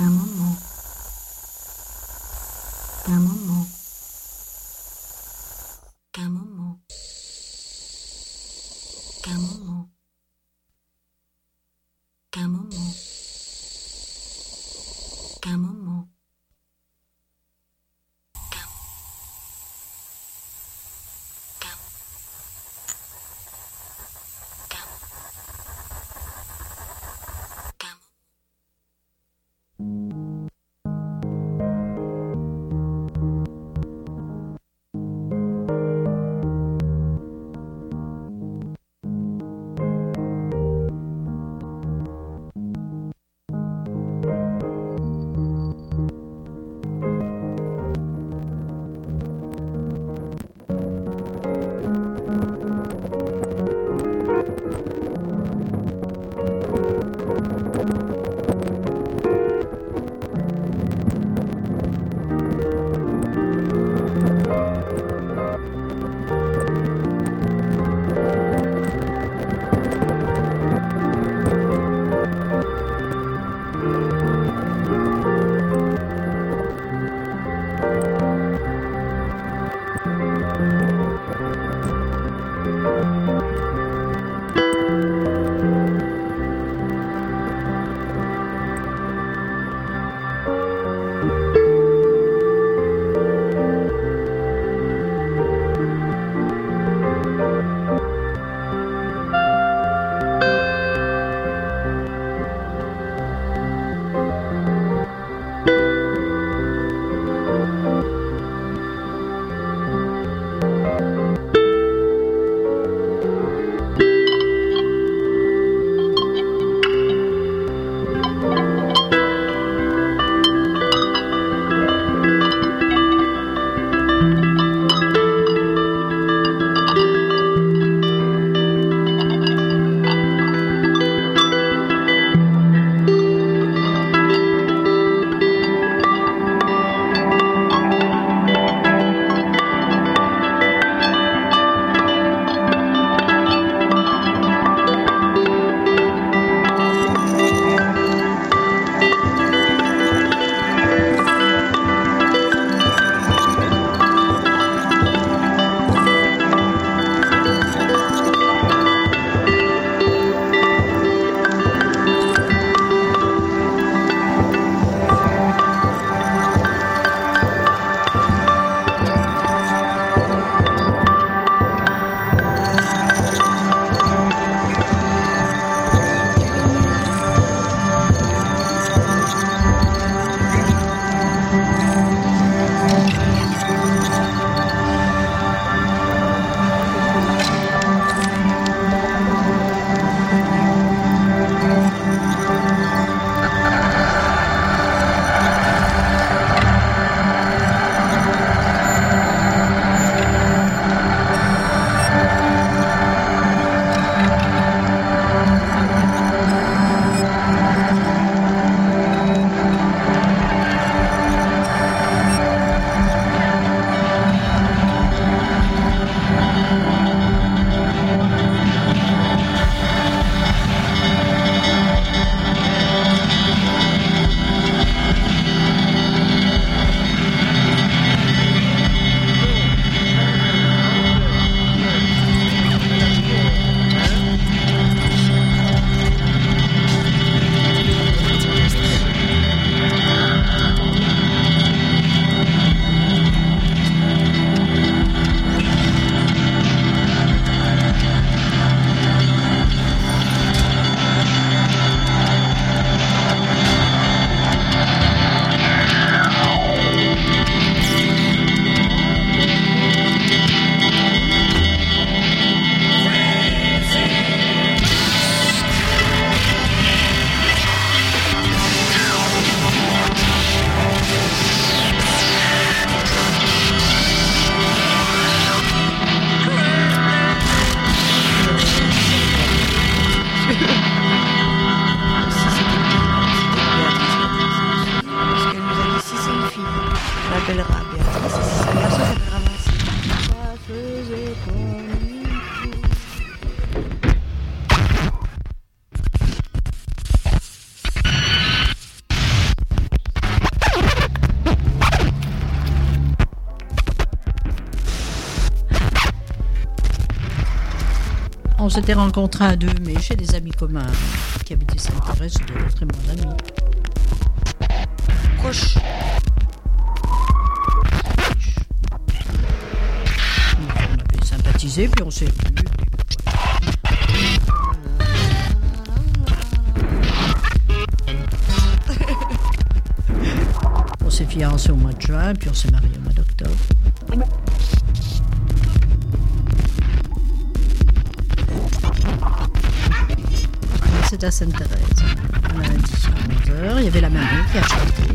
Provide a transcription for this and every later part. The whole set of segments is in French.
Tamam mı? S'était rencontrés à deux, mais chez des amis communs qui habitaient Saint-Thérèse, de très bons amis. proche. On avait sympathisé, puis on s'est vus. On s'est fiancés au mois de juin, puis on s'est mariés au mois d'octobre. À. On a 11h, il y avait la mariée qui a chanté.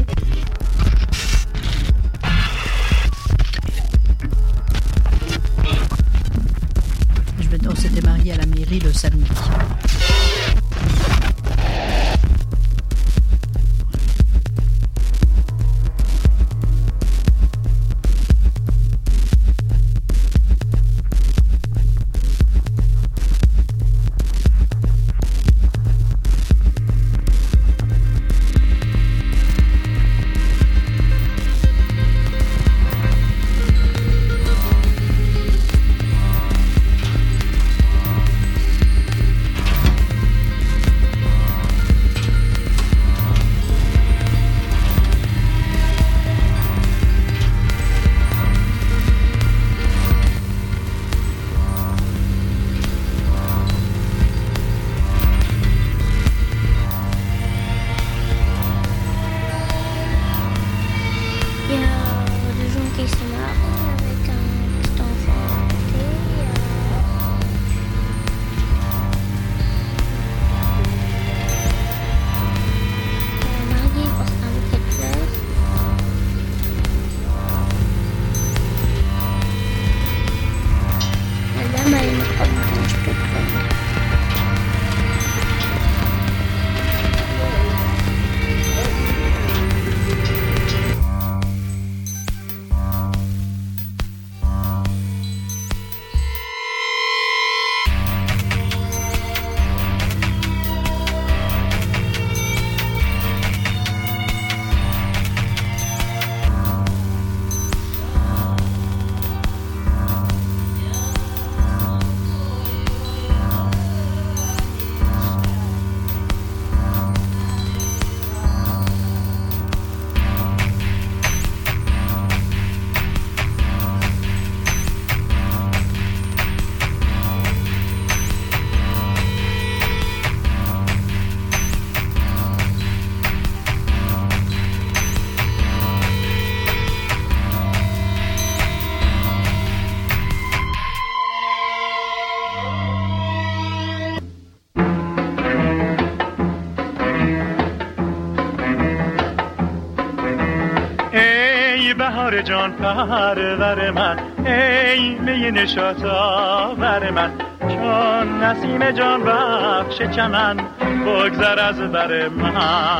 جان پرور من ای می نشاط آور من. چون نسیم جان بخش چمن بگذر از بر من.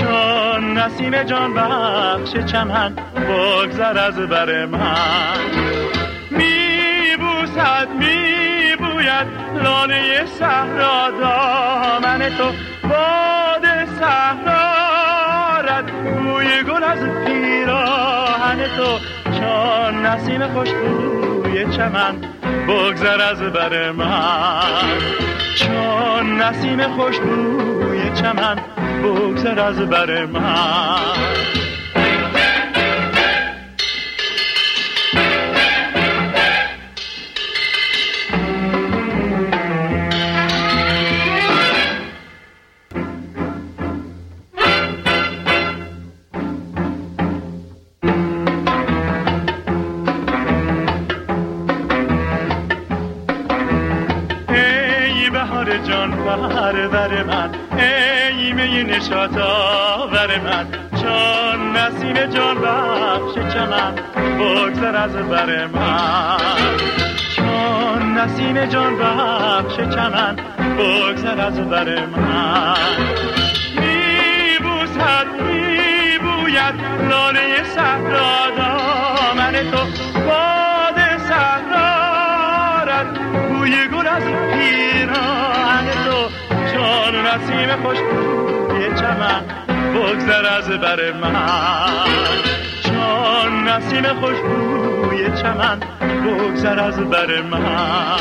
چون نسیم جان بخش چمن بگذر از بر من. می بوسد می بوید لانه صحرا دامن تو باد صحرا بوی گل از تو چون نسیم خوشبوی چمن بگذر از بر من. چون نسیم خوشبوی چمن بگذر از بر من. بهار جان پرور من. ای می نشاط آور من. چون نسیم جان بخش چمن. بگذر از بر من. چون نسیم جان بخش چمن. بگذر از بر من. می بوسد می بوید از لاله صحرا دامن تو. بوی گل از پیراهن تو و نسیم خوشبوی چمن بگذر از بر من. جان نسیم خوشبوی چمن بگذر از بر من.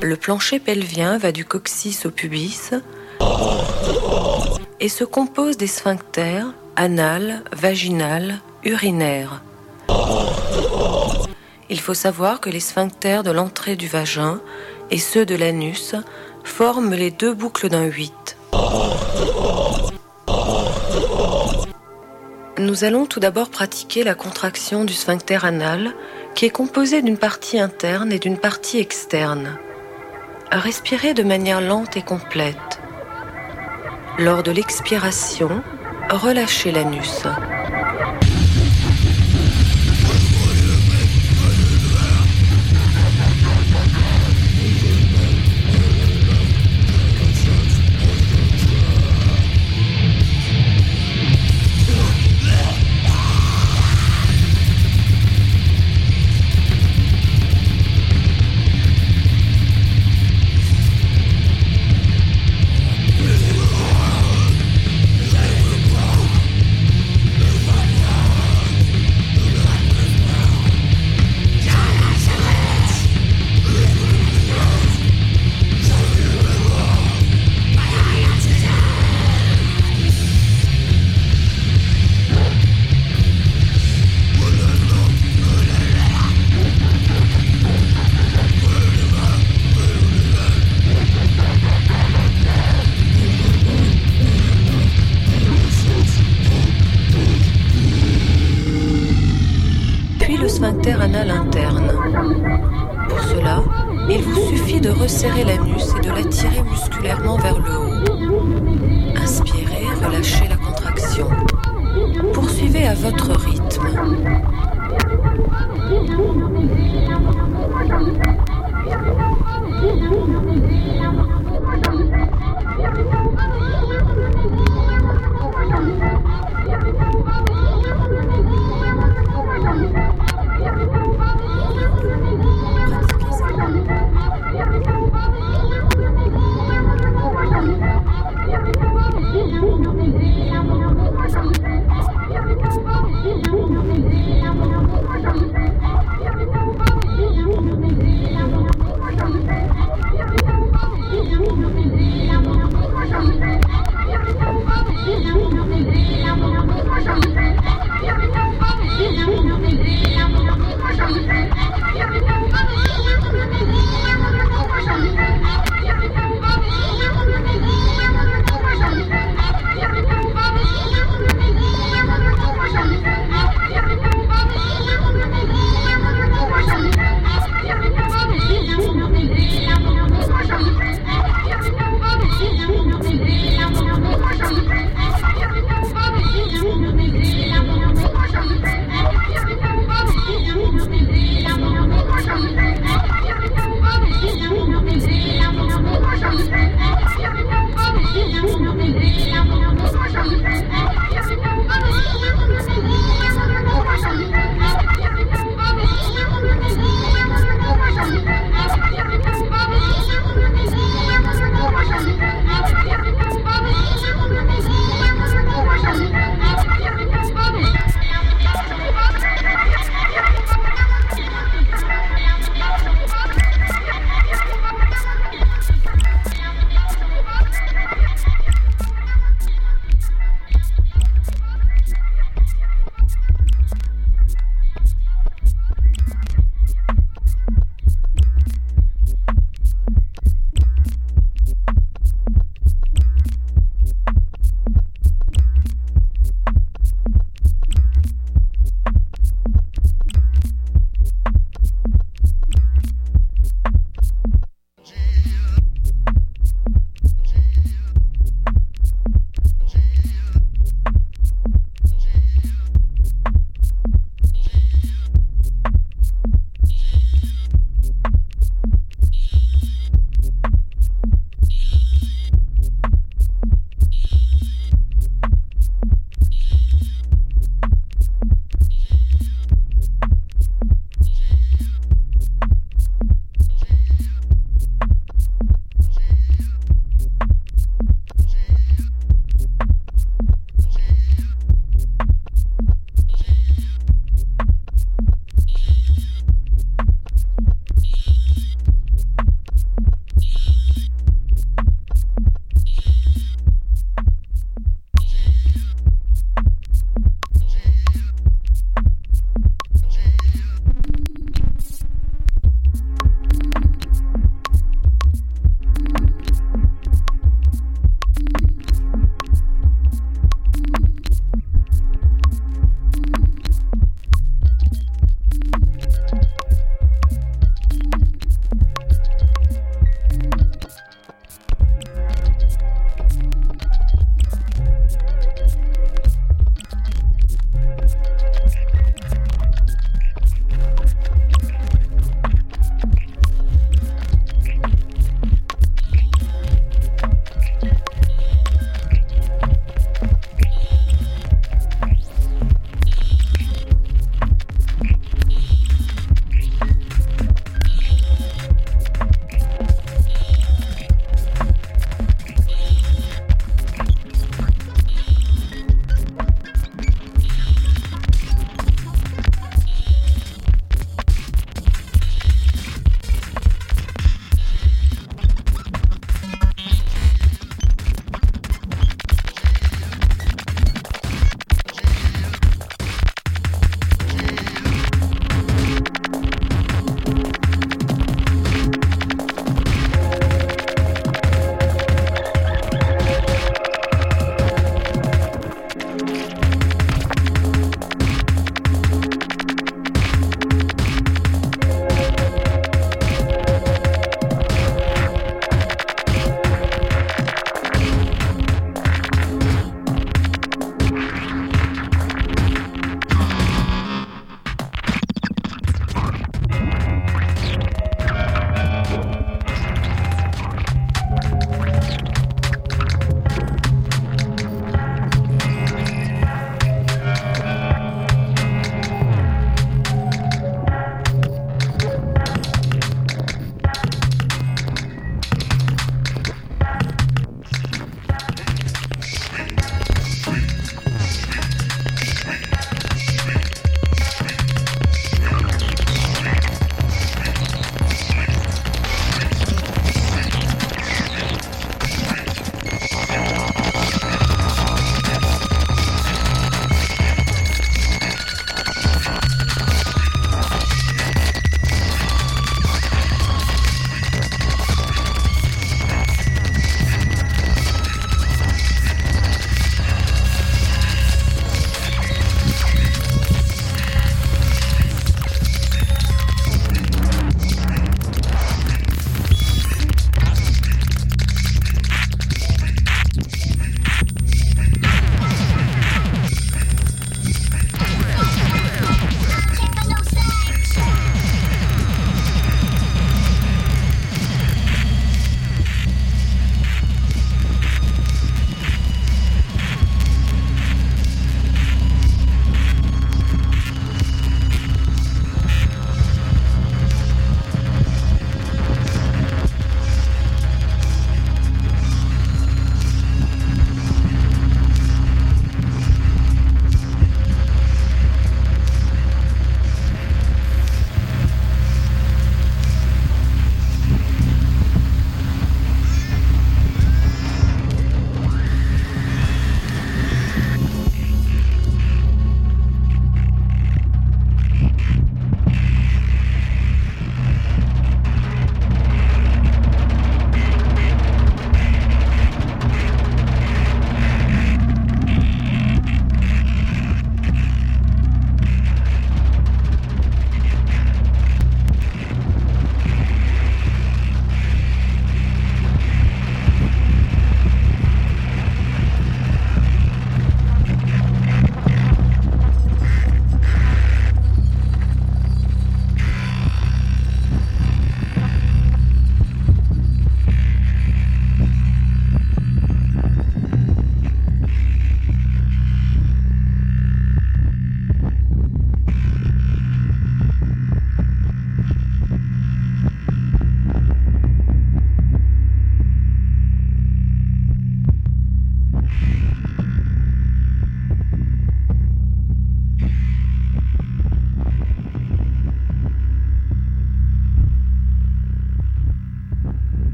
Le plancher pelvien va du coccyx au pubis et se compose des sphincters anal, vaginal, urinaire. Il faut savoir que les sphincters de l'entrée du vagin et ceux de l'anus forment les deux boucles d'un 8. Nous allons tout d'abord pratiquer la contraction du sphincter anal qui est composé d'une partie interne et d'une partie externe. Respirez de manière lente et complète. Lors de l'expiration, relâchez l'anus.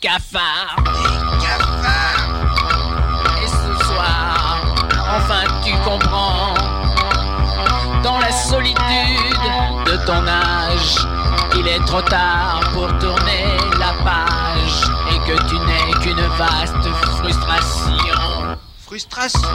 Cafards. Et ce soir, enfin tu comprends, dans la solitude de ton âge, qu'il est trop tard pour tourner la page et que tu n'es qu'une vaste frustration. Frustration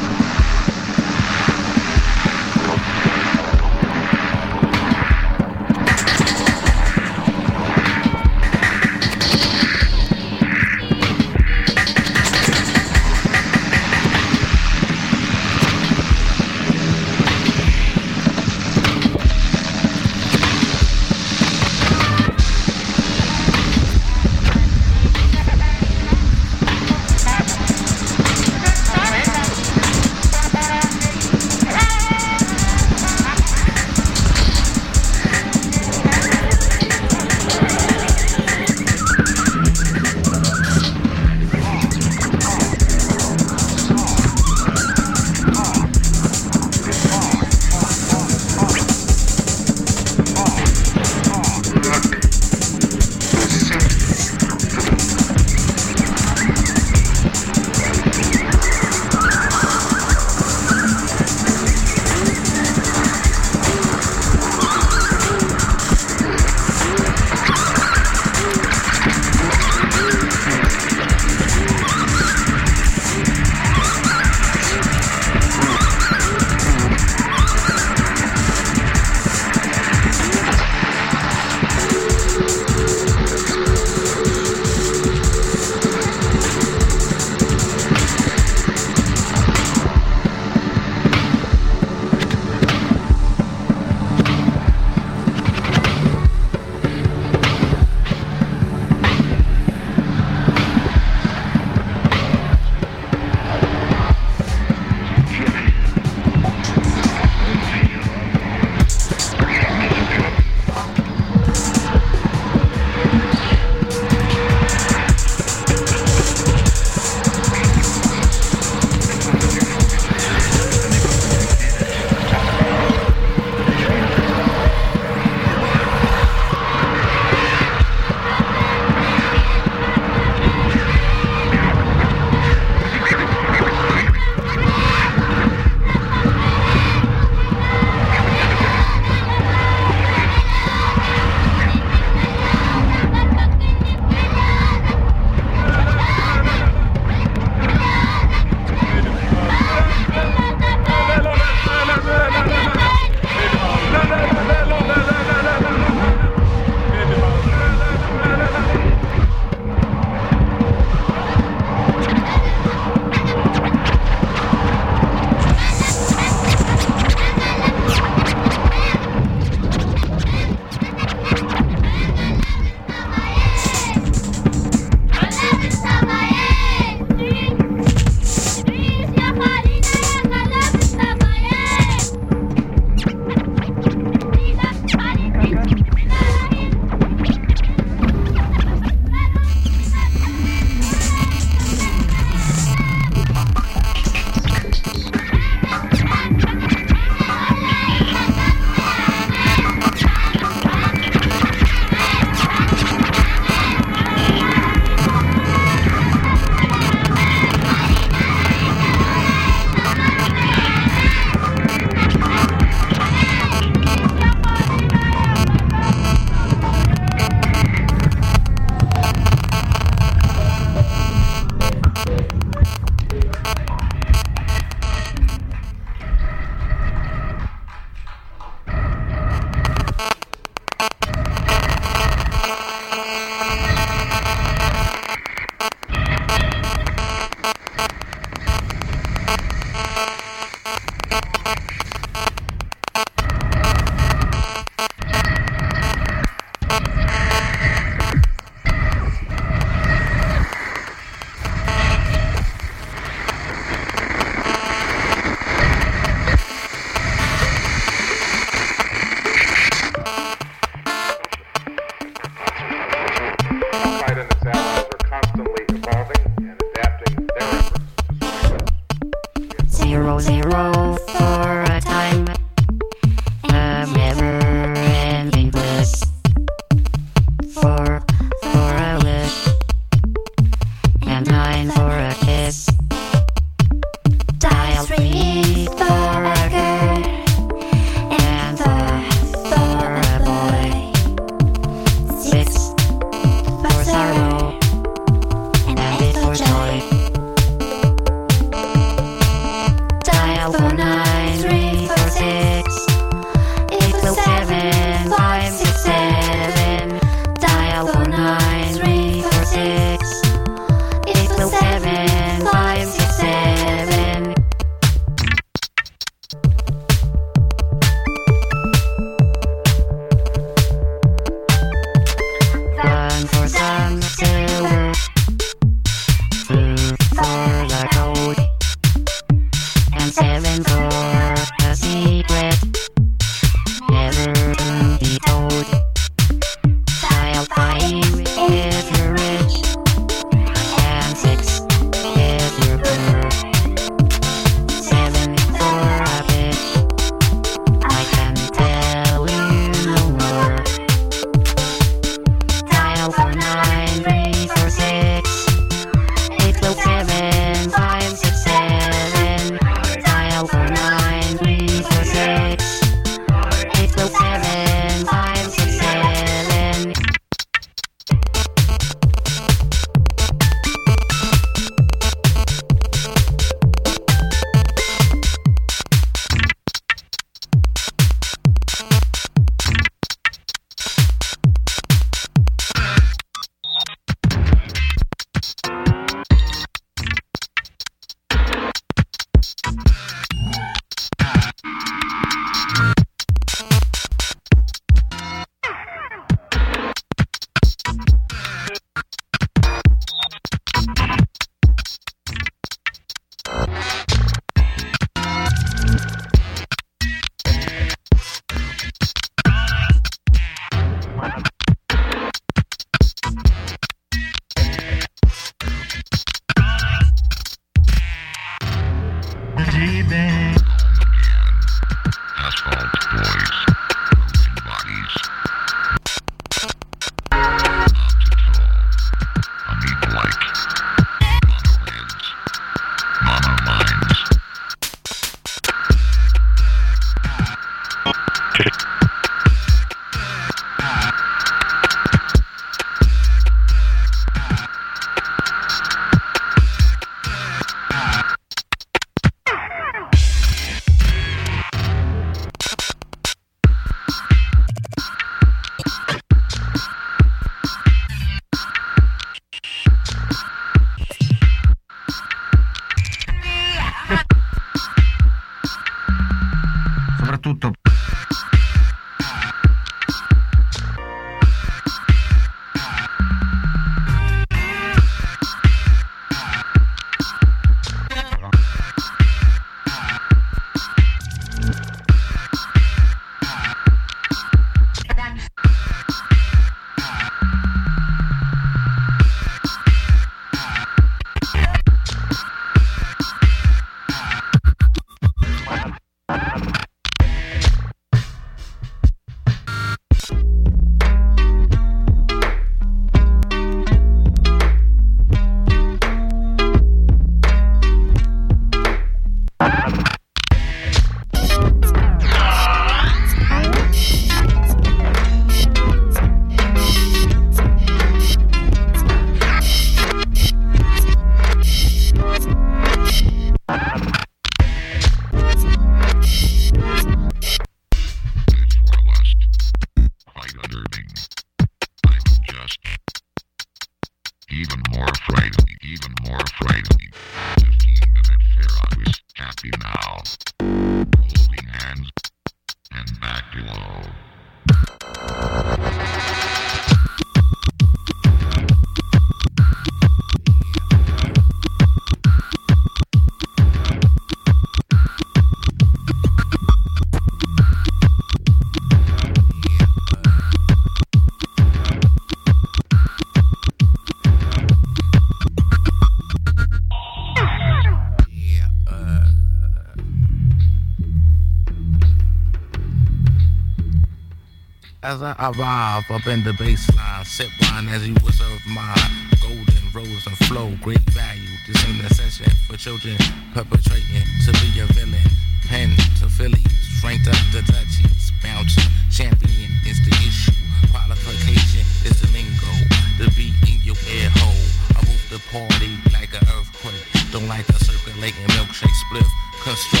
as I arrive up in the baseline. Sip wine as you observe my Golden rose of flow, great value. This ain't a session for children perpetrating to be a villain. Pen to Phillies, strength of the Dutchies. Bouncer, champion is the issue. Qualification is the lingo. The beat in your ear hole. I move the party like an earthquake. Don't like a circulating milkshake split. Construct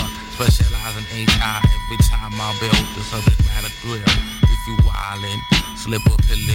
slip or pillage.